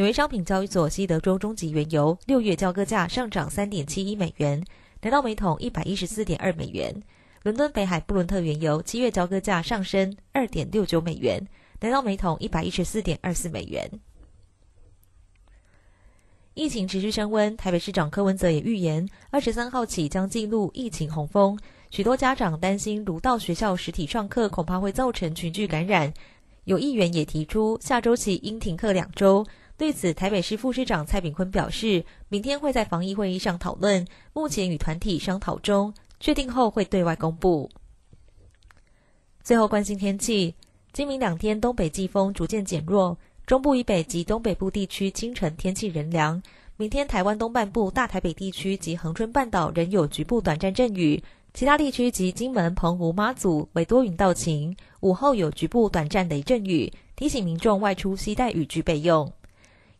纽约商品交易所西德州中级原油六月交割价上涨三点七一美元，来到每桶一百一十四点二美元。伦敦北海布伦特原油七月交割价上升二点六九美元，来到每桶一百一十四点二四美元。疫情持续升温，台北市长柯文哲也预言，二十三号起将进入疫情洪峰。许多家长担心，如到学校实体上课，恐怕会造成群聚感染。有议员也提出，下周起应停课两周。对此，台北市副市长蔡炳坤表示，明天会在防疫会议上讨论，目前与团体商讨中，确定后会对外公布。最后，关心天气，今明两天东北季风逐渐减弱。中部以北及东北部地区清晨天气仍凉。明天台湾东半部、大台北地区及恒春半岛仍有局部短暂阵雨，其他地区及金门、澎湖、妈祖为多云到晴。午后有局部短暂雷阵雨，提醒民众外出携带雨具备用。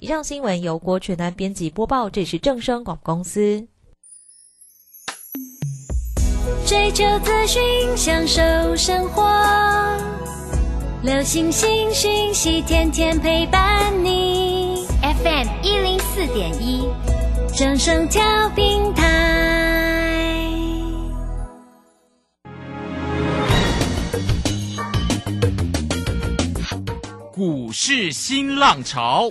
以上新闻由郭全安编辑播报，这是正声广播公司。追求资讯，享受生活。流星星讯息，天天陪伴你。FM 一零四点一，正声调平台。股市新浪潮，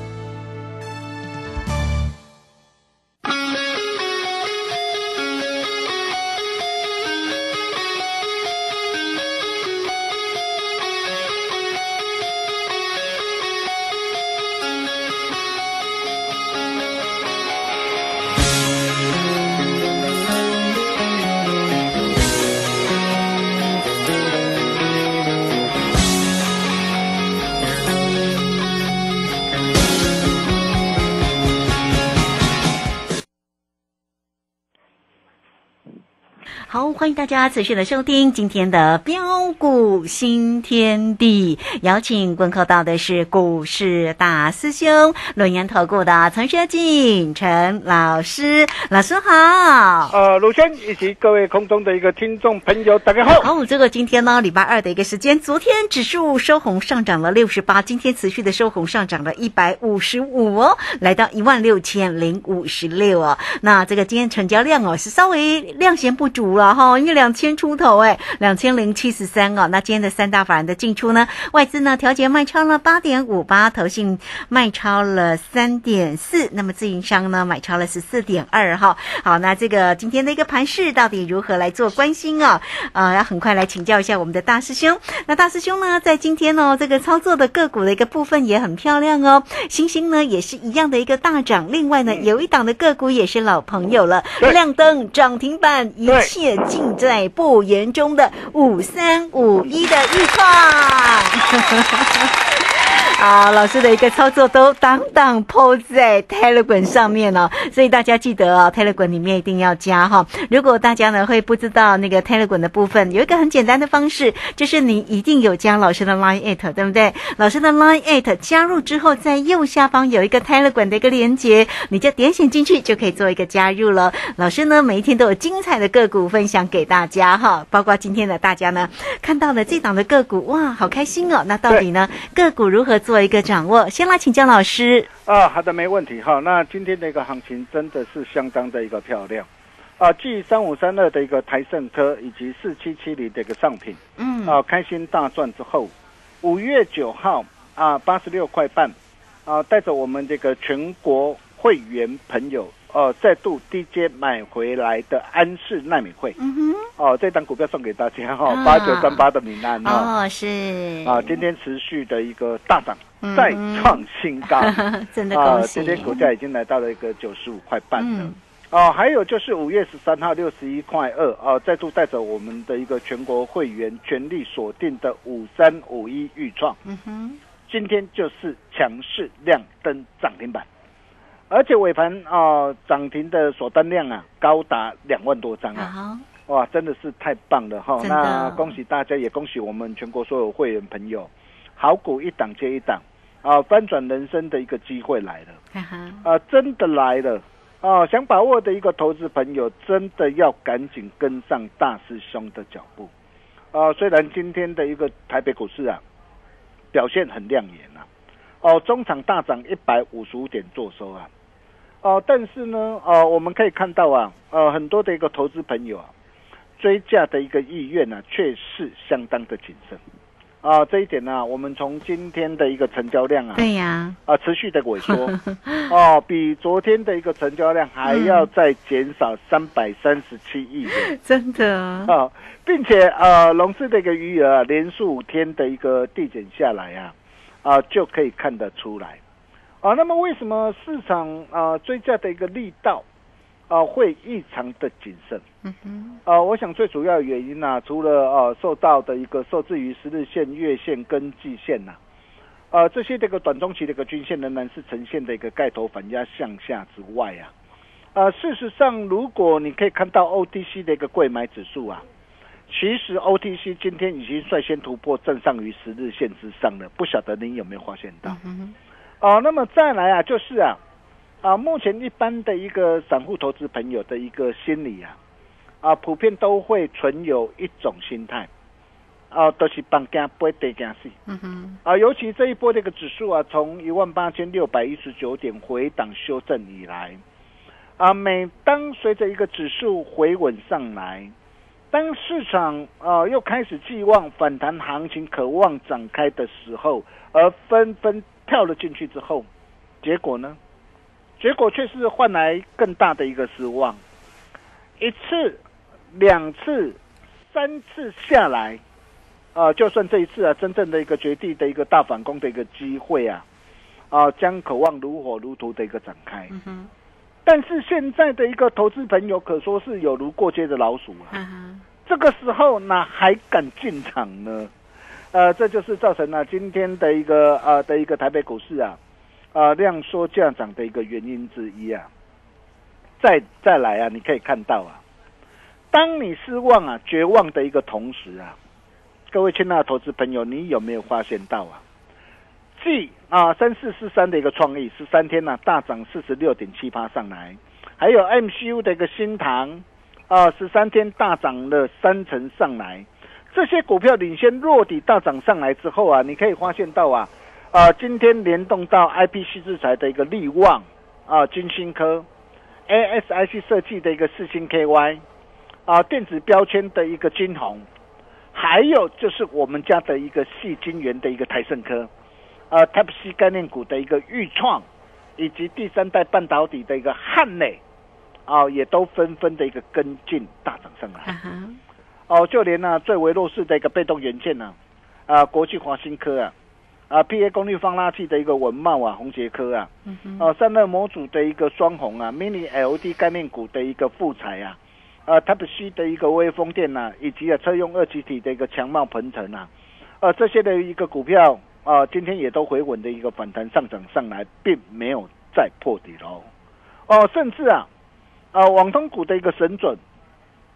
好，欢迎大家持续的收听今天的标股新天地。邀请观看到的是股市大师兄轮研投顾的陈学进陈老师，老师好。呃，鲁轩以及各位空中的一个听众朋友，大家好。好，这个今天呢，礼拜二的一个时间，昨天指数收红上涨了六十八，今天持续的收红上涨了一百五十五哦，来到一万六千零五十六哦。那这个今天成交量哦是稍微量嫌不足了哈，因为两千出头哎，两千零七十三哦。那今天的三大法人的进出呢，外资呢调节卖超了八点五八，投信卖超了三点四，那么自营商呢买超了十四点二哈。好，那这个今天的一个盘势到底如何来做关心啊？呃，要很快来请教一下我们的大师兄。那大师兄呢，在今天哦，这个操作的个股的一个部分也很漂亮哦。星星呢也是一样的一个大涨，另外呢有一档的个股也是老朋友了，亮灯涨停板，一切尽在不言中的五三五一的预创。好，老师的一个操作都当当抛在 Telegram 上面哦，所以大家记得哦，Telegram 里面一定要加哈。如果大家呢会不知道那个 Telegram 的部分，有一个很简单的方式，就是你一定有加老师的 Line at，对不对？老师的 Line at 加入之后，在右下方有一个 Telegram 的一个连接，你就点选进去就可以做一个加入了。老师呢每一天都有精彩的个股分享给大家哈，包括今天的大家呢看到了这档的个股，哇，好开心哦！那到底呢个股如何做一个掌握？先来请教老师。啊，好的，没问题哈。那今天的一个行情真的是相当的一个漂亮啊！继三五三二的一个台盛科以及四七七零的一个上品，嗯，啊，开心大赚之后，五月九号啊，八十六块半啊，带着我们这个全国会员朋友呃再度低阶买回来的安氏纳米会嗯哼，哦，这档股票送给大家哈啊，八九三八的闽南哈哦，是。啊，今天持续的一个大涨嗯，再创新高。真的啊恭，喜，今天股价已经来到了一个九十五块半了。嗯。哦，还有就是五月十三号六十一块二哦，再度带着我们的一个全国会员全力锁定的五三五一预创，嗯哼，今天就是强势亮灯涨停板，而且尾盘啊涨停的锁单量啊高达两万多张啊，哇，真的是太棒了哈！那恭喜大家，也恭喜我们全国所有会员朋友，好股一档接一档啊，翻转人生的一个机会来了。啊，真的来了啊！想把握的一个投资朋友，真的要赶紧跟上大师兄的脚步啊！虽然今天的一个台北股市啊表现很亮眼啊，哦，中场大涨一百五十五点做收啊，哦，但是呢，哦，我们可以看到啊，呃，很多的一个投资朋友啊，追价的一个意愿呢、却是相当的谨慎啊。这一点呢、我们从今天的一个成交量啊，对呀，啊，持续的萎缩 哦，比昨天的一个成交量还要再减少三百三十七亿元 真的，啊，并且呃，融资的一个余额啊，连续五天的一个递减下来啊，啊，就可以看得出来啊。那么为什么市场啊追价的一个力道啊会异常的谨慎？嗯哼，啊，我想最主要的原因呢、除了呃受到的一个受制于十日线、月线跟季线呐、呃这些这个短中期的一个均线仍然是呈现的一个盖头反压向下之外啊，呃事实上如果你可以看到 OTC 的一个贵买指数啊，其实 OTC 今天已经率先突破正上于十日线之上了，不晓得您有没有发现到？嗯哦、那么再来啊，就是啊，啊，目前一般的一个散户投资朋友的一个心理啊，啊，普遍都会存有一种心态，啊，都是帮惊不会得惊死。嗯哼，啊，尤其这一波这个指数啊，从一万八千六百一十九点回档修正以来，啊，每当随着一个指数回稳上来，当市场啊又开始寄望反弹行情渴望展开的时候，而纷纷跳了进去之后，结果呢？结果却是换来更大的一个失望。一次、两次、三次下来，啊，就算这一次啊，真正的一个绝地的一个大反攻的一个机会啊，啊，将渴望如火如荼的一个展开。嗯，但是现在的一个投资朋友可说是有如过街的老鼠啊，这个时候哪还敢进场呢？呃，这就是造成了今天的一个呃的一个台北股市啊，啊量缩价涨的一个原因之一啊。再再来啊，你可以看到啊，当你失望啊、绝望的一个同时啊，各位亲爱的投资朋友，你有没有发现到啊？继啊三四四三的一个创意十三天呢、大涨四十六点七八上来，还有 MCU 的一个新塘啊十三天大涨了三成上来，这些股票领先落底大涨上来之后啊，你可以发现到啊啊今天联动到 IPC 制裁的一个力旺啊金星科 ASIC 设计的一个四星 KY 啊电子标签的一个金红，还有就是我们家的一个细晶圆的一个台盛科。呃 Type C 概念股的一个预创，以及第三代半导体的一个汉磊，啊、也都纷纷的一个跟进大涨上来。哦，就连呢、最为弱势的一个被动元件呢、啊，国际华新科啊，啊，PA 功率放大器的一个文茂啊，宏杰科啊，哦、散热模组的一个双红啊，Mini LED 概念股的一个富彩啊，啊，Type C 的一个微风电呐、以及啊车用二极体的一个强茂鹏程啊，呃，这些的一个股票啊、今天也都回稳的一个反弹上涨上来，并没有再破底喽。哦，甚至啊，啊，网通股的一个神准，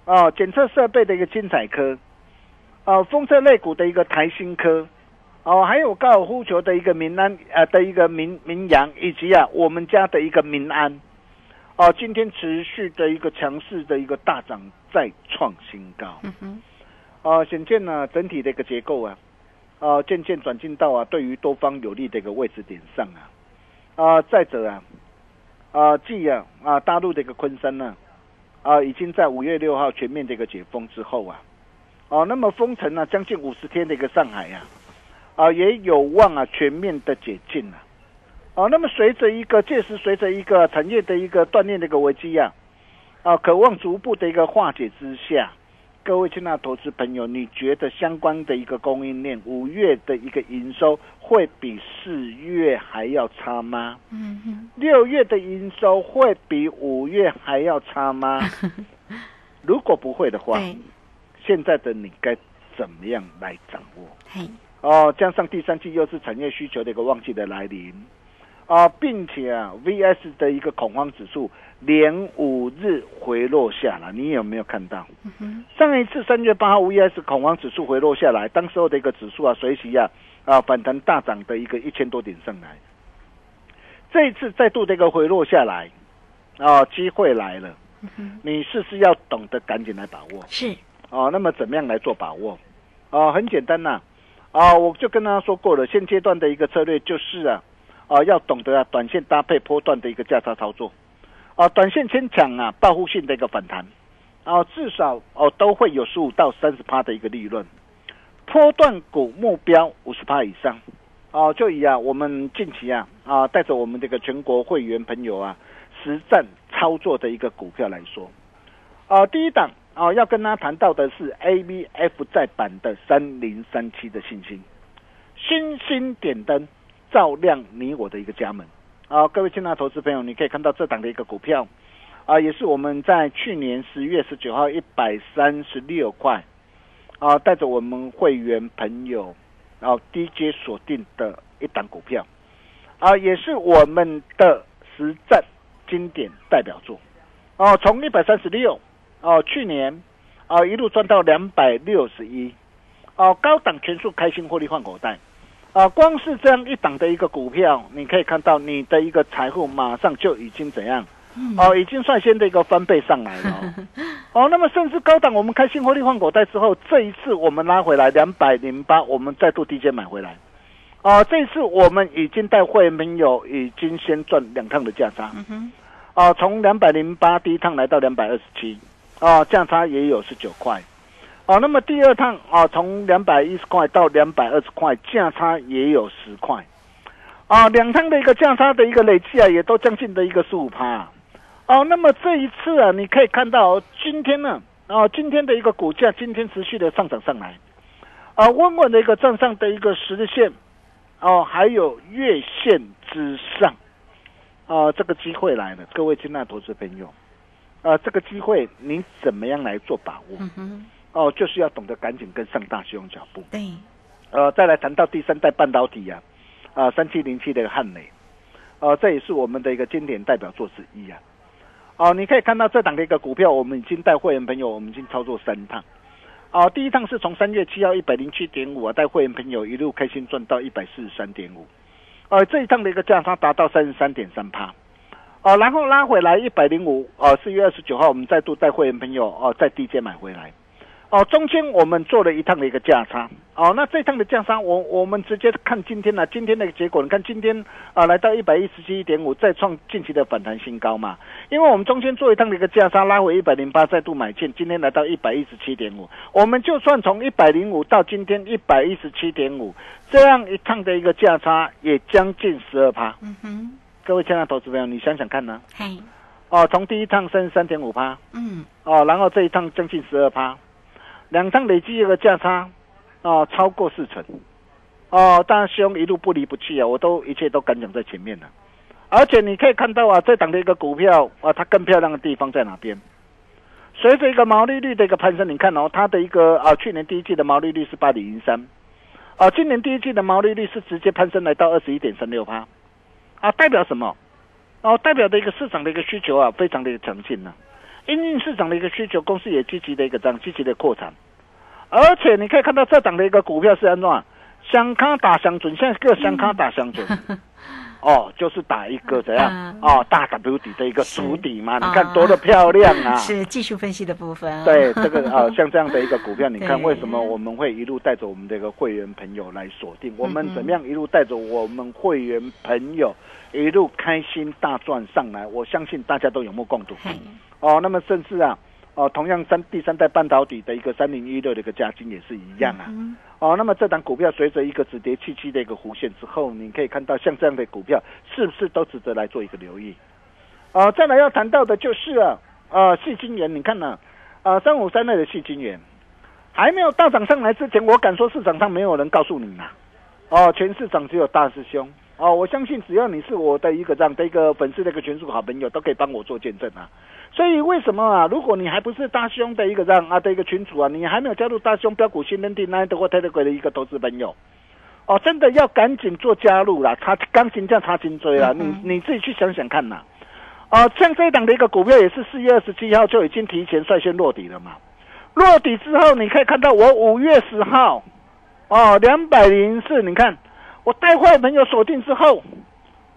啊，检测设备的一个精彩科，啊，风车类股的一个台新科，哦、还有高尔夫球的一个民安呃的一个民民扬，以及啊我们家的一个民安，哦、今天持续的一个强势的一个大涨，再创新高。嗯哼，啊，显见呢整体的一个结构啊，啊渐渐转进到啊对于多方有利的一个位置点上啊，啊再者啊，啊继啊啊大陆的一个昆山呢，啊已经在五月六号全面的一个解封之后啊，哦、那么封城呢将近五十天的一个上海啊，啊也有望啊全面的解禁啊，哦，那么随着一个届时随着一个产业的一个锻炼的一个危机啊，啊，渴望逐步的一个化解之下，各位亲爱的投资朋友，你觉得相关的一个供应链五月的一个营收会比四月还要差吗？嗯哼，六月的营收会比五月还要差吗？如果不会的话，对，现在的你该怎么样来掌握？嘿，哦，加上第三季又是产业需求的一个旺季的来临，啊，并且啊，VS 的一个恐慌指数连五日回落下来，你有没有看到？嗯，上一次三月八号 VS 恐慌指数回落下来，当时候的一个指数啊，随即啊啊反弹大涨的一个一千多点上来。这一次再度的一个回落下来，啊，机会来了，嗯，你是不是要懂得赶紧来把握？是，哦，那么怎么样来做把握？哦，很简单呐、啊，我就跟大家说过了，现阶段的一个策略就是啊，啊，要懂得啊，短线搭配波段的一个价差操作，啊，短线先抢啊，报复性的一个反弹，啊，至少哦都会有十五到三十趴的一个利润，波段股目标五十趴以上，啊、就以啊我们近期啊啊带着我们这个全国会员朋友啊实战操作的一个股票来说，啊、第一档啊、要跟他谈到的是 A B F 再版的三零三七的信心，星星点灯照亮你我的一个家门。啊，各位亲爱的投资朋友，你可以看到这档的一个股票，啊，也是我们在去年十月十九号一百三十六块，啊，带着我们会员朋友，然后，低阶锁定的一档股票，啊，也是我们的实战经典代表作，哦、从一百三十六，哦，去年，啊，一路赚到两百六十一，哦，高档全数开心获利换口袋。啊，光是这样一档的一个股票，你可以看到你的一个财富马上就已经怎样？哦，已经率先的一个翻倍上来了 哦。哦，那么甚至高档我们开新获利换口袋之后，这一次我们拉回来两百零八，我们再度低阶买回来。哦，这一次我们已经带会员朋友已经先赚两趟的价差。嗯哼，啊，从两百零八第一趟来到两百二十七，啊，价差也有十九块。哦，那么第二趟啊，从两百一十块到两百二十块，价差也有十块。啊，两趟的一个价差的一个累计啊，也都将近的一个十五趴。哦，那么这一次啊，你可以看到今天呢，啊，今天的一个股价今天持续的上涨上来，啊，稳稳的一个站上的一个十日线，哦、还有月线之上。啊、这个机会来了，各位亲爱的投资朋友，啊，这个机会你怎么样来做把握？嗯哼，哦，就是要懂得赶紧跟上大师兄脚步。对，呃，再来谈到第三代半导体啊，啊，三七零七的汉磊，呃，这也是我们的一个经典代表作之一啊。哦、你可以看到这档的一个股票，我们已经带会员朋友，我们已经操作三趟。哦、第一趟是从三月七号一百零七点五啊，带会员朋友一路开心赚到一百四十三点五。呃，这一趟的一个价差达到三十三点三趴。哦，然后拉回来一百零五，哦，四月二十九号我们再度带会员朋友哦，在低阶买回来。哦，中间我们做了一趟的一个价差，哦，那这一趟的价差，我我们直接看今天呢、今天的结果，你看今天啊、来到一百一十七点五，再创近期的反弹新高嘛，因为我们中间做一趟的一个价差，拉回一百零八，再度买进，今天来到一百一十七点五，我们就算从一百零五到今天一百一十七点五，这样一趟的一个价差也将近十二趴，嗯哼，各位亲爱的投资朋友，你想想看呢？嘿，哦，从第一趟三十三点五趴，嗯，哦，然后这一趟将近十二趴，两趟累计一个价差，哦，超过四成，哦，当然兄一路不离不弃啊，我都一切都敢讲在前面了，而且你可以看到啊，这档的一个股票啊，它更漂亮的地方在哪边？随着一个毛利率的一个攀升，你看哦，它的一个啊，去年第一季的毛利率是八点零三，啊，今年第一季的毛利率是直接攀升来到二十一点三六趴，啊，代表什么？哦，代表的一个市场的一个需求啊，非常的强劲呢、因应市场的一个需求，公司也积极的一个这样积极的扩产，而且你可以看到这档的一个股票是安怎样相卡打相准，现在各相卡打相准。哦，就是打一个怎样、嗯哦大 W 底的一个是主底嘛，你啊看多的漂亮啊！是技术分析的部分，对这个啊，像这样的一个股票，你看为什么我们会一路带着我们这个会员朋友来锁定？我们怎么样一路带着我们会员朋友一路开心大赚上来？我相信大家都有目共睹。哦，那么甚至啊，哦，同样三第三代半导体的一个三零一六的一个价金也是一样啊。嗯哦，那么这档股票随着一个止跌契机的一个弧线之后，你可以看到像这样的股票是不是都值得来做一个留意？啊、再来要谈到的就是啊，呃，细晶元，你看呢、啊，三五三类的细晶元还没有大涨上来之前，我敢说市场上没有人告诉你呐、哦，全市场只有大师兄。哦，我相信只要你是我的一个这样的一个粉丝的一个群属好朋友，都可以帮我做见证啊。所以为什么啊？如果你还不是大兄的一个这样啊的一个群主啊，你还没有加入大兄标股新认定那的或 Telegram 的一个投资朋友，哦，真的要赶紧做加入啦！差钢琴这样差金追啦，你你自己去想想看呐。哦，像这一档的一个股票也是四月二十七号就已经提前率先落底了嘛。落底之后，你可以看到我五月十号，哦，两百零四，你看我带坏朋友锁定之后，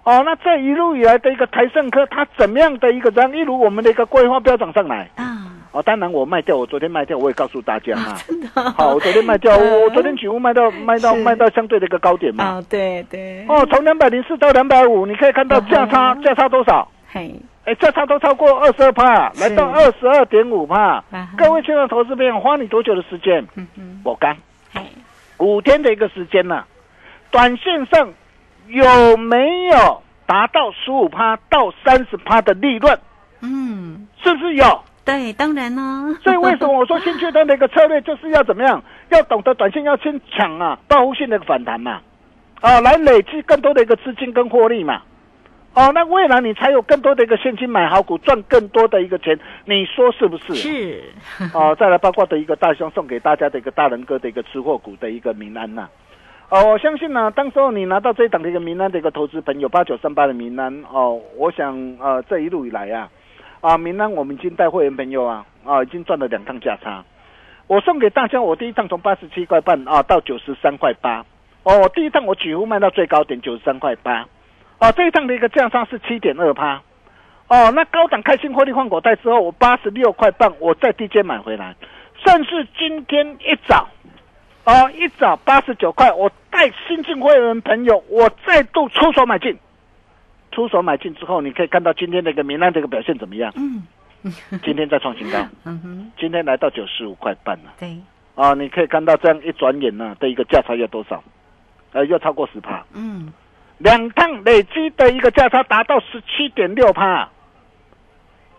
哦，那这一路以来的一个台盛科，它怎么样的一个这样一如我们的一个规划标涨上来？啊，哦，当然我卖掉，我昨天卖掉，我也告诉大家嘛。真的。好，我昨天卖掉，我我昨天嗯举物卖到卖到是卖到相对的一个高点嘛。啊，对对，哦，从两百零四到两百五，你可以看到价差价差多少？嘿，哎，价差都超过二十二帕，来到二十二点五帕。各位亲爱的投资朋友，花你多久的时间？嗯嗯，我刚嘿，五天的一个时间呢、短线上有没有达到十五趴到三十趴的利润？嗯，是不是有？对，当然呢，所以为什么我说新阶段的一个策略就是要怎么样？要懂得短线要先抢啊，报复性的一个反弹嘛，啊，来累积更多的一个资金跟获利嘛。哦，那未来你才有更多的一个现金买好股，赚更多的一个钱，你说是不是？是，哦，再来包括的一个大兄送给大家的一个大人哥的一个吃货股的一个民安呐、哦，我相信呢，当时候你拿到这一档的一个民安的一个投资朋友八九三八的民安哦，我想呃这一路以来啊，啊民安我们已经带会员朋友啊啊已经赚了两趟价差，我送给大家我第一趟从八十七块半啊到九十三块八，哦，第一趟我几乎卖到最高点九十三块八，哦这一趟的一个价差是七点二趴。哦，那高档开心获利换口袋之后，我八十六块半，我再低阶买回来，甚至今天一早，哦，一早八十九块，我带新进会员朋友，我再度出手买进，出手买进之后，你可以看到今天的一个明暗这个表现怎么样？嗯 今天再创新高，嗯哼，今天来到九十五块半了。对，啊，你可以看到这样一转眼呢、的一个价差要多少？呃，要超过十趴。嗯，两趟累积的一个价差达到十七点六趴，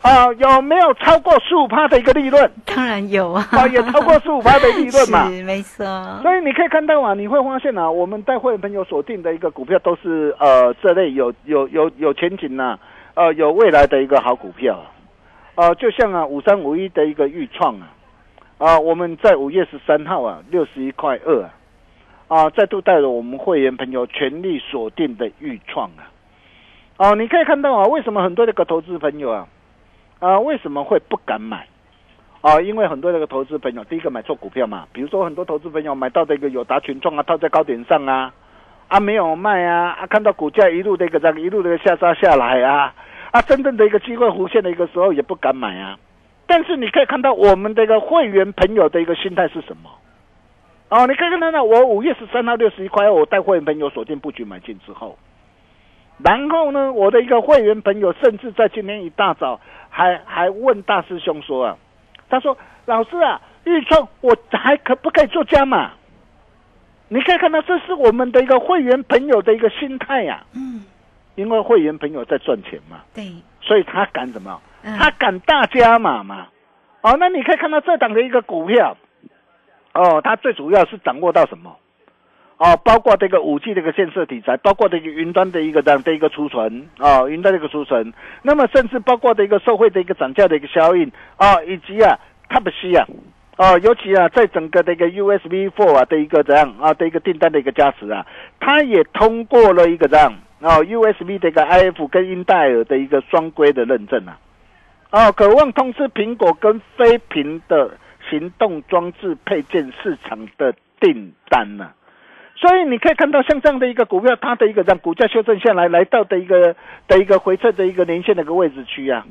啊，有没有超过十五趴的一个利润？当然有啊，啊，也超过十五趴的利润嘛。是没错，所以你可以看到啊，你会发现啊，我们带会员朋友锁定的一个股票都是呃这类有有有有前景呐、呃有未来的一个好股票啊，呃就像啊五三五一的一个预创啊，啊我们在五月十三号啊六十一块二啊，啊再度带着我们会员朋友全力锁定的预创啊，哦、你可以看到啊，为什么很多这个投资朋友啊，啊为什么会不敢买？啊，因为很多那个投资朋友，第一个买错股票嘛，比如说很多投资朋友买到的一个友达群创啊，套在高点上啊，啊没有卖啊，啊看到股价一路的一个这样一路的下杀下来啊，啊真正的一个机会弧现的一个时候也不敢买啊。但是你可以看到我们的一个会员朋友的一个心态是什么？哦，你可以看到呢，我五月十三号六十一块，我带会员朋友锁定布局买进之后，然后呢，我的一个会员朋友甚至在今天一大早还还问大师兄说啊，他说老师啊，预创我还可不可以做加码？你可以看到，这是我们的一个会员朋友的一个心态呀、嗯，因为会员朋友在赚钱嘛，对，所以他敢怎么？嗯他敢大加码嘛？哦，那你可以看到这档的一个股票，哦，它最主要是掌握到什么？哦，包括这个五 G 的一个建设题材，包括这个云端的一个这样的一个储存，啊，云端的一个储存，那么甚至包括的一个社会的一个涨价的一个效应，啊，以及啊 Type C 啊，哦，尤其啊，在整个的一个 USB 4啊的一个这样啊的一个订单的一个加持啊，它也通过了一个这样啊 USB 的一个 IF 跟英戴尔的一个双规的认证啊，哦，渴望通知苹果跟非屏的行动装置配件市场的订单呢、所以你可以看到，像这样的一个股票，它的一个让股价修正下来，来到的一个的一个回撤的一个连线的一个位置区啊，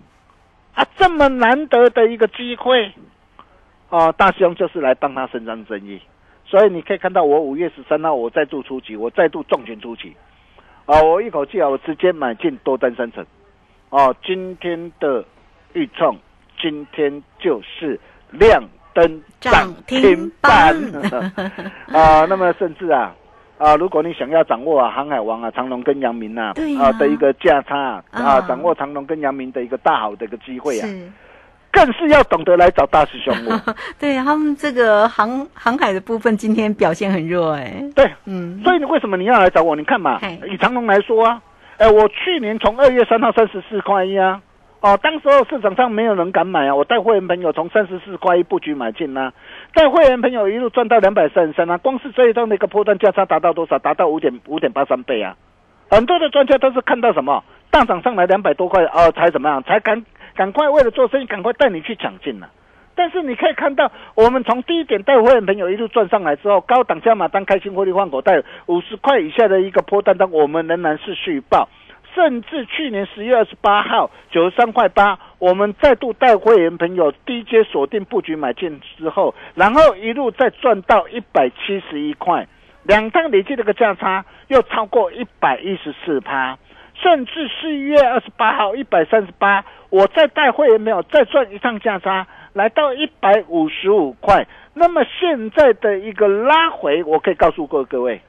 啊，这么难得的一个机会，啊，大兄就是来帮他伸张正义。所以你可以看到，我五月十三号我再度出击，我再度重拳出击，啊，我一口气啊，我直接买进多单三成，啊，今天的预创今天就是亮灯涨停板啊！那么甚至啊啊，如果你想要掌握啊航海王啊长隆跟阳明呐啊的一个价差啊，掌握长隆跟阳明的一个大好的一个机会啊，是，更是要懂得来找大师兄哦。对他们这个航航海的部分今天表现很弱哎，对，嗯，所以你为什么你要来找我？你看嘛，以长隆来说啊，哎，我去年从二月三号三十四块一啊，哦，当时候市场上没有人敢买啊，我带会员朋友从三十四块一布局买进呐、带会员朋友一路赚到两百三十三啊，光是这一张的一个波段价差达到多少？达到五点五点八三倍啊！很多的专家都是看到什么大涨上来两百多块哦，才怎么样？才赶赶快为了做生意，赶快带你去抢进了、但是你可以看到，我们从低点带会员朋友一路赚上来之后，高档加码单开心获利换口袋五十块以下的一个波段单，我们仍然是续报。甚至去年十月二十八号九十三块八，我们再度带会员朋友低阶锁定布局买进之后，然后一路再赚到一百七十一块，两趟累计这个价差又超过一百一十四趴。甚至十一月二十八号一百三十八，我再带会员朋友再赚一趟价差，来到一百五十五块。那么现在的一个拉回，我可以告诉各位各位，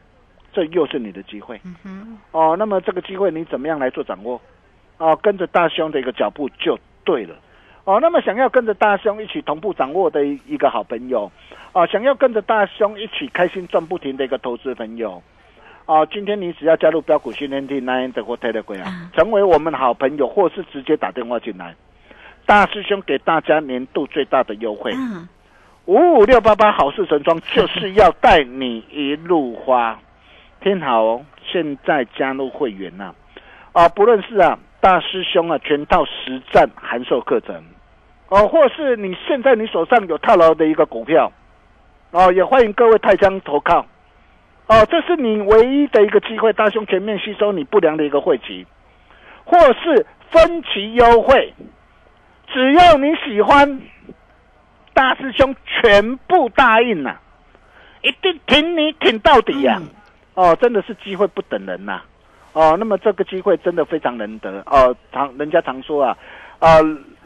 这又是你的机会。哦，那么这个机会你怎么样来做掌握？哦，跟着大兄的一个脚步就对了。哦，那么想要跟着大兄一起同步掌握的一一个好朋友，哦，想要跟着大兄一起开心赚不停的一个投资朋友，哦，今天你只要加入标股训练营 Nine 的或 Telegram 啊，成为我们的好朋友，或是直接打电话进来，大师兄给大家年度最大的优惠，嗯，五五六八八好事成双就是要带你一路花，听好哦！现在加入会员呐、啊，不论是啊大师兄啊全套实战函授课程，哦，或是你现在你手上有套牢的一个股票，哦，也欢迎各位泰江投靠，哦，这是你唯一的一个机会，大兄全面吸收你不良的一个汇集，或是分期优惠，只要你喜欢。大师兄全部答应呐、一定挺你挺到底呀、哦，真的是机会不等人呐、哦，那么这个机会真的非常难得。哦。常人家常说啊，啊、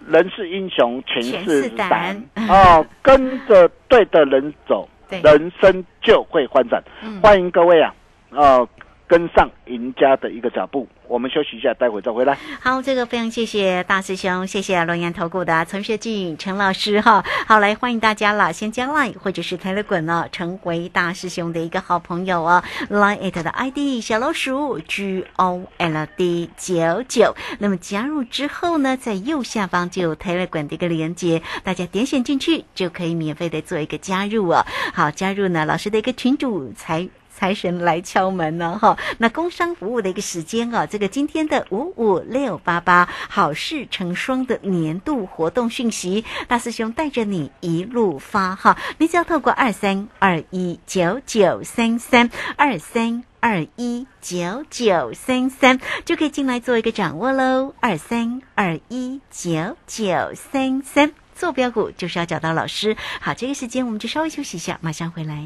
人是英雄，钱钱是是胆。胆。哦，跟着对的人走，人生就会欢展。嗯。欢迎各位啊，哦，跟上赢家的一个脚步。我们休息一下，待会再回来。好，这个非常谢谢大师兄，谢谢龙岩投顾的陈学进陈老师哈。好，来欢迎大家了，先加 Line 或者是 Telegram 呢，成为大师兄的一个好朋友哦。Line it 的 ID 小老鼠 G O L D 九九，那么加入之后呢，在右下方就有 Telegram 的一个连接，大家点选进去就可以免费的做一个加入哦。好，加入呢老师的一个群主才。财神来敲门呢，哈！那工商服务的一个时间啊，这个今天的五五六八八好事成双的年度活动讯息，大师兄带着你一路发哈，你只要透过二三二一九九三三二三。二一九九三三就可以进来做一个掌握喽，二三二一九九三三做标股就是要找到老师。好，这个时间我们就稍微休息一下，马上回来。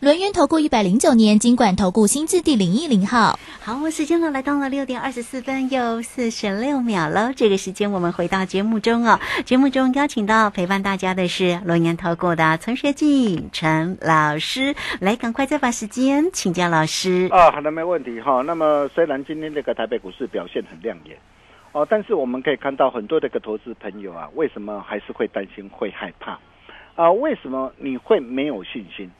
轮源投顾一百零九年金管投顾新字第零一零号。好，好，时间呢来到了六点二十四分又四十六秒了。这个时间我们回到节目中哦。节目中邀请到陪伴大家的是龙岩投顾的陈学进陈老师，来赶快再把时间请教老师。啊，好的，没问题哈。那么虽然今天这个台北股市表现很亮眼哦，但是我们可以看到很多这个投资朋友啊，为什么还是会担心、会害怕啊？为什么你会没有信心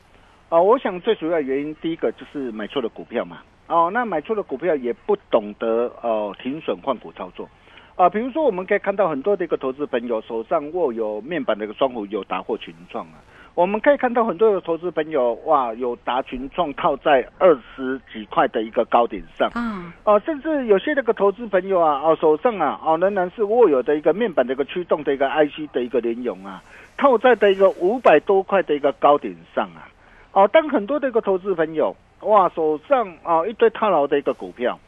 啊？我想最主要原因，第一个就是买错了股票嘛。哦，那买错了股票也不懂得哦停损换股操作啊。比如说，我们可以看到很多的一个投资朋友手上握有面板的一个双虎，有达或群创啊。我们可以看到很多的投资朋友哇，有达群创套在二十几块的一个高点上，嗯，哦，甚至有些那个投资朋友啊，哦手上啊，哦仍然是握有的一个面板的一个驱动的一个 IC 的一个联咏啊，套在的一个五百多块的一个高点上啊，哦，当很多的一个投资朋友哇手上啊一堆套牢的一个股票，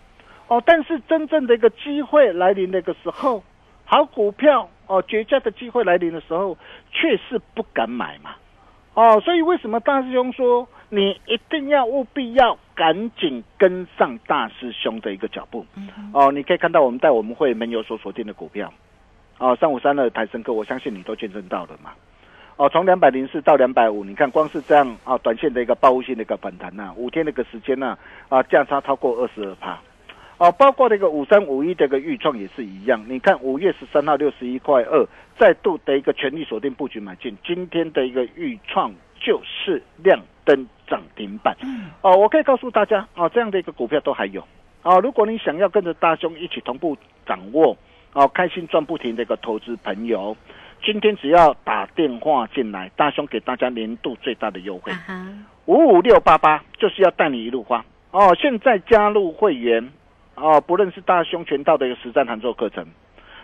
哦，但是真正的一个机会来临的一个时候，好股票哦绝佳的机会来临的时候，却是不敢买嘛。哦，所以为什么大师兄说你一定要务必要赶紧跟上大师兄的一个脚步？哦，你可以看到我们在我们会门有所锁定的股票，哦，三五三的台升科，我相信你都见证到了嘛。哦，从两百零四到两百五，你看光是这样啊，短线的一个报复性的一个反弹呐，五天的一个时间呢，啊，价差超过二十二帕。哦，包括那个五三五一的一个预创也是一样，你看五月十三号六十一块二，再度的一个全力锁定布局买进，今天的一个预创就是亮灯涨停板。哦，我可以告诉大家，哦，这样的一个股票都还有。哦，如果你想要跟着大兄一起同步掌握，哦，开心赚不停的一个投资朋友，今天只要打电话进来，大兄给大家年度最大的优惠，五五六八八，就是要带你一路花。哦，现在加入会员。哦，不论是大胸全套的一个实战弹奏课程，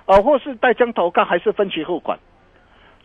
哦，或是带枪投靠，还是分期付款，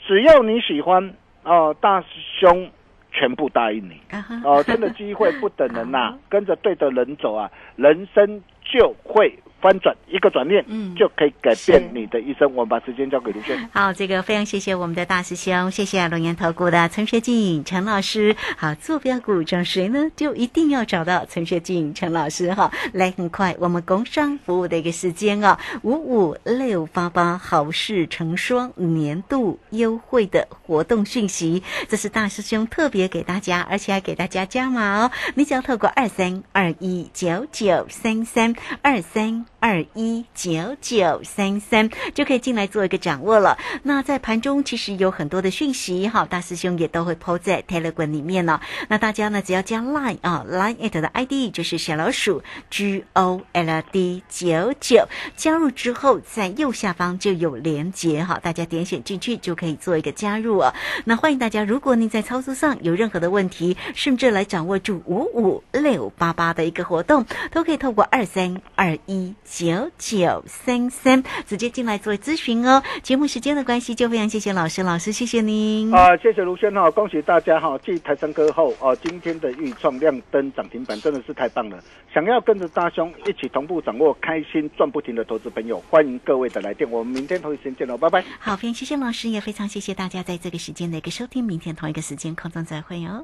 只要你喜欢，哦，大兄全部答应你。哦，真的机会不等人呐，跟着对的人走啊，人生就会。翻转一个转念，嗯，就可以改变你的一生。我们把时间交给卢轩。好，这个非常谢谢我们的大师兄，谢谢龙岩投顾的陈学进陈老师。好，坐标股找谁呢？就一定要找到陈学进陈老师哈。来，很快我们工商服务的一个时间啊，五五六八八好事成双年度优惠的活动讯息，这是大师兄特别给大家，而且还给大家加码哦。你只要透过二三二一九九三三二三。二一九九三三就可以进来做一个掌握了。那在盘中其实有很多的讯息，哈，大师兄也都会抛在 Telegram 里面呢。那大家呢，只要加 Line 啊，Line it 的 ID 就是小老鼠 G O L D 九九，加入之后在右下方就有连接哈，大家点选进去就可以做一个加入哦。那欢迎大家，如果您在操作上有任何的问题，甚至来掌握住五五六八八的一个活动，都可以透过二三二一。九九三三，直接进来做咨询哦。节目时间的关系，就非常谢谢老师，老师谢谢您啊，谢谢卢轩哈，恭喜大家哈！继台山歌后哦，今天的预创亮灯涨停板真的是太棒了。想要跟着大兄一起同步掌握开心赚不停的投资朋友，欢迎各位的来电。我们明天同一时间见喽，拜拜。好，非常谢谢老师，也非常谢谢大家在这个时间的一个收听。明天同一个时间空中再会哦。